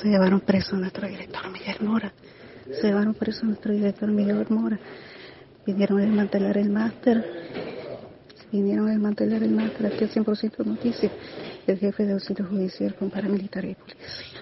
Se llevaron preso a nuestro director Miguel Mora. Se llevaron preso a nuestro director Miguel Mora. Vinieron a desmantelar el máster. Vinieron a desmantelar el máster aquí al 100% noticias. El jefe de auxilio judicial con paramilitar y policía.